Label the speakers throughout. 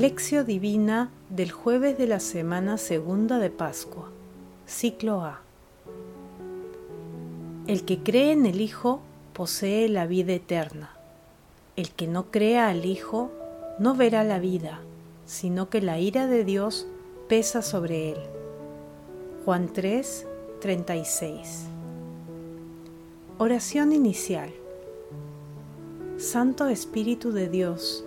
Speaker 1: Lección Divina del jueves de la semana segunda de Pascua, ciclo A. El que cree en el Hijo posee la vida eterna. El que no crea al Hijo no verá la vida, sino que la ira de Dios pesa sobre él. Juan 3, 36. Oración inicial. Santo Espíritu de Dios,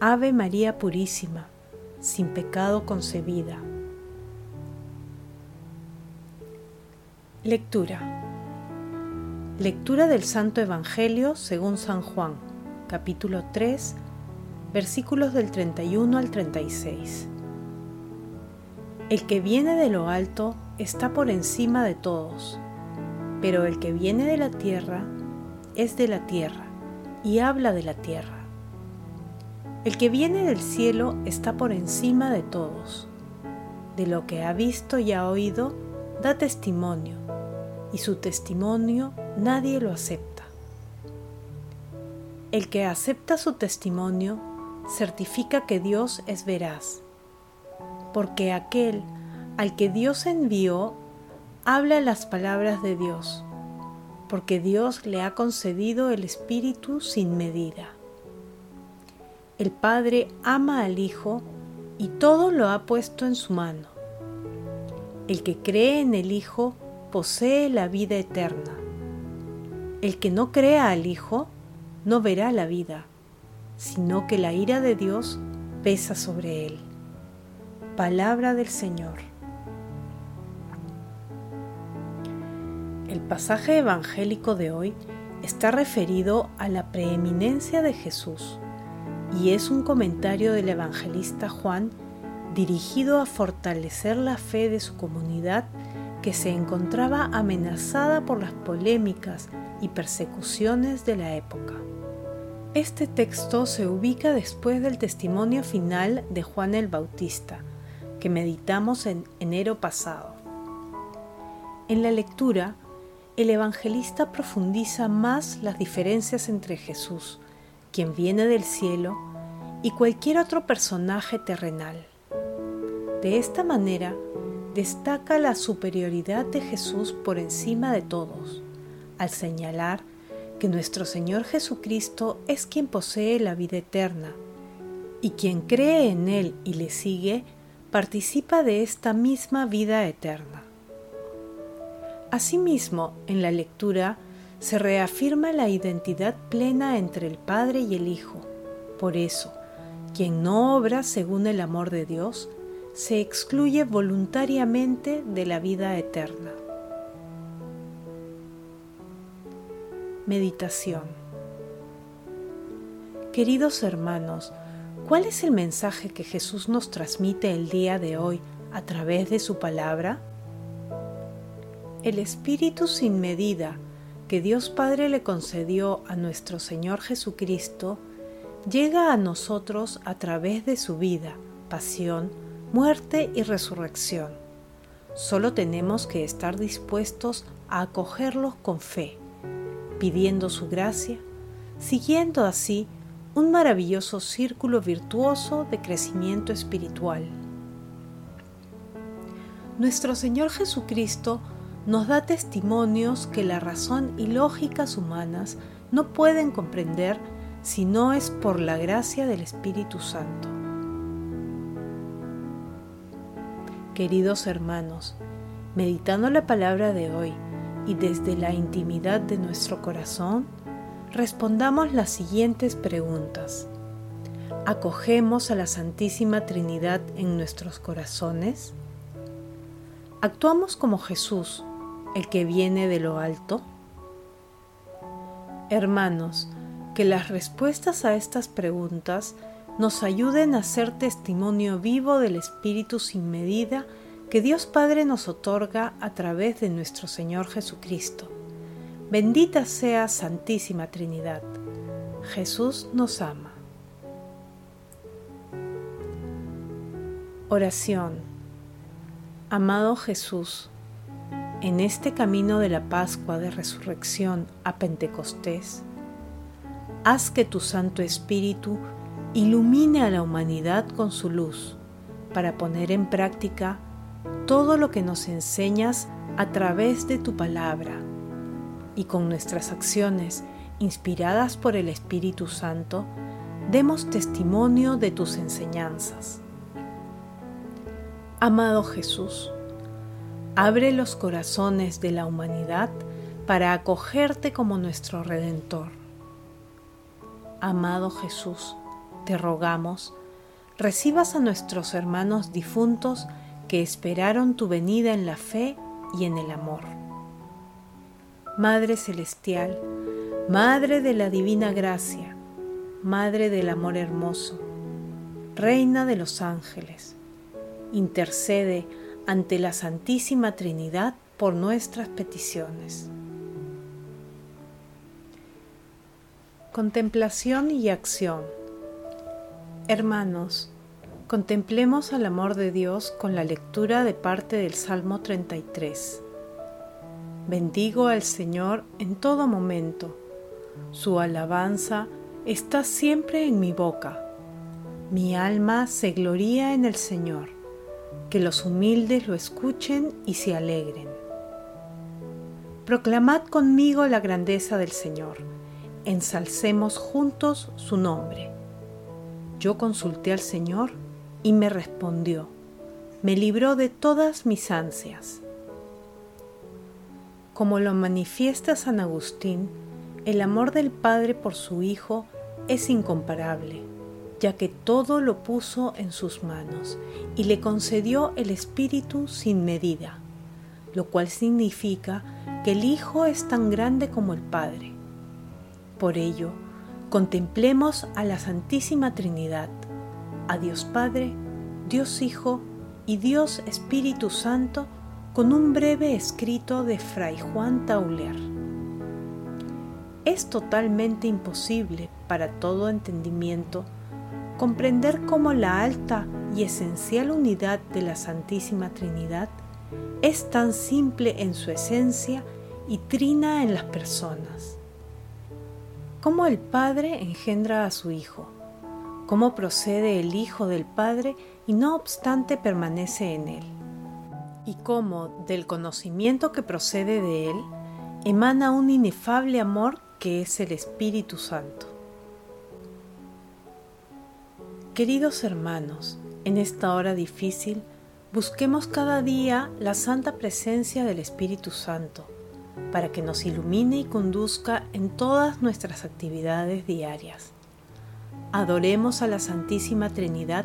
Speaker 1: Ave María Purísima, sin pecado concebida. Lectura. Lectura del Santo Evangelio según San Juan, capítulo 3, versículos del 31 al 36. El que viene de lo alto está por encima de todos pero el que viene de la tierra es de la tierra y habla de la tierra. El que viene del cielo está por encima de todos. De lo que ha visto y ha oído, da testimonio, y su testimonio nadie lo acepta. El que acepta su testimonio certifica que Dios es veraz, porque aquel al que Dios envió habla las palabras de Dios, porque Dios le ha concedido el Espíritu sin medida. El Padre ama al Hijo y todo lo ha puesto en su mano. El que cree en el Hijo posee la vida eterna. El que no crea al Hijo no verá la vida, sino que la ira de Dios pesa sobre él. Palabra del Señor. El pasaje evangélico de hoy está referido a la preeminencia de Jesús y es un comentario del evangelista Juan dirigido a fortalecer la fe de su comunidad que se encontraba amenazada por las polémicas y persecuciones de la época. Este texto se ubica después del testimonio final de Juan el Bautista, que meditamos en enero pasado. En la lectura, el evangelista profundiza más las diferencias entre Jesús, quien viene del cielo, y cualquier otro personaje terrenal. De esta manera, destaca la superioridad de Jesús por encima de todos, al señalar que nuestro Señor Jesucristo es quien posee la vida eterna, y quien cree en Él y le sigue, participa de esta misma vida eterna. Asimismo, en la lectura se reafirma la identidad plena entre el Padre y el Hijo. Por eso, quien no obra según el amor de Dios, se excluye voluntariamente de la vida eterna. Meditación Queridos hermanos, ¿cuál es el mensaje que Jesús nos transmite el día de hoy a través de su palabra? el Espíritu sin medida que Dios Padre le concedió a nuestro Señor Jesucristo llega a nosotros a través de su vida, pasión, muerte y resurrección. Solo tenemos que estar dispuestos a acogerlos con fe, pidiendo su gracia, siguiendo así un maravilloso círculo virtuoso de crecimiento espiritual. Nuestro Señor Jesucristo nos da testimonios que la razón y lógicas humanas no pueden comprender si no es por la gracia del Espíritu Santo. Queridos hermanos, meditando la palabra de hoy y desde la intimidad de nuestro corazón, respondamos las siguientes preguntas. ¿Acogemos a la Santísima Trinidad en nuestros corazones? ¿Actuamos como Jesús el que viene de lo alto? Hermanos, que las respuestas a estas preguntas nos ayuden a ser testimonio vivo del Espíritu sin medida que Dios Padre nos otorga a través de nuestro Señor Jesucristo. Bendita sea Santísima Trinidad. Jesús nos ama. Oración. Amado Jesús, en este camino de la Pascua de Resurrección a Pentecostés, haz que tu Santo Espíritu ilumine a la humanidad con su luz para poner en práctica todo lo que nos enseñas a través de tu palabra y con nuestras acciones inspiradas por el Espíritu Santo, demos testimonio de tus enseñanzas. Amado Jesús, abre los corazones de la humanidad para acogerte como nuestro Redentor. Amado Jesús, te rogamos, recibas a nuestros hermanos difuntos que esperaron tu venida en la fe y en el amor. Madre Celestial, Madre de la Divina Gracia, Madre del Amor Hermoso, Reina de los Ángeles, intercede ante la Santísima Trinidad por nuestras peticiones. Contemplación y acción Hermanos, contemplemos al amor de Dios con la lectura de parte del Salmo 33. Bendigo al Señor en todo momento. Su alabanza está siempre en mi boca. Mi alma se gloría en el Señor. Que los humildes lo escuchen y se alegren. Proclamad conmigo la grandeza del Señor. Ensalcemos juntos su nombre. Yo consulté al Señor y me respondió, me libró de todas mis ansias. Como lo manifiesta San Agustín, el amor del Padre por su Hijo es incomparable, ya que todo lo puso en sus manos y le concedió el Espíritu sin medida, lo cual significa que el Hijo es tan grande como el Padre. Por ello, Contemplemos a la Santísima Trinidad, a Dios Padre, Dios Hijo y Dios Espíritu Santo con un breve escrito de Fray Juan Tauler. Es totalmente imposible para todo entendimiento comprender cómo la alta y esencial unidad de la Santísima Trinidad es tan simple en su esencia y trina en las personas. Cómo el Padre engendra a su Hijo, cómo procede el Hijo del Padre y no obstante permanece en él, y cómo del conocimiento que procede de él emana un inefable amor que es el Espíritu Santo. Queridos hermanos, en esta hora difícil, busquemos cada día la santa presencia del Espíritu Santo para que nos ilumine y conduzca en todas nuestras actividades diarias. Adoremos a la Santísima Trinidad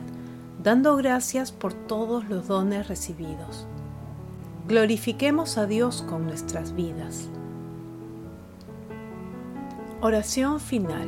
Speaker 1: dando gracias por todos los dones recibidos. Glorifiquemos a Dios con nuestras vidas. Oración final.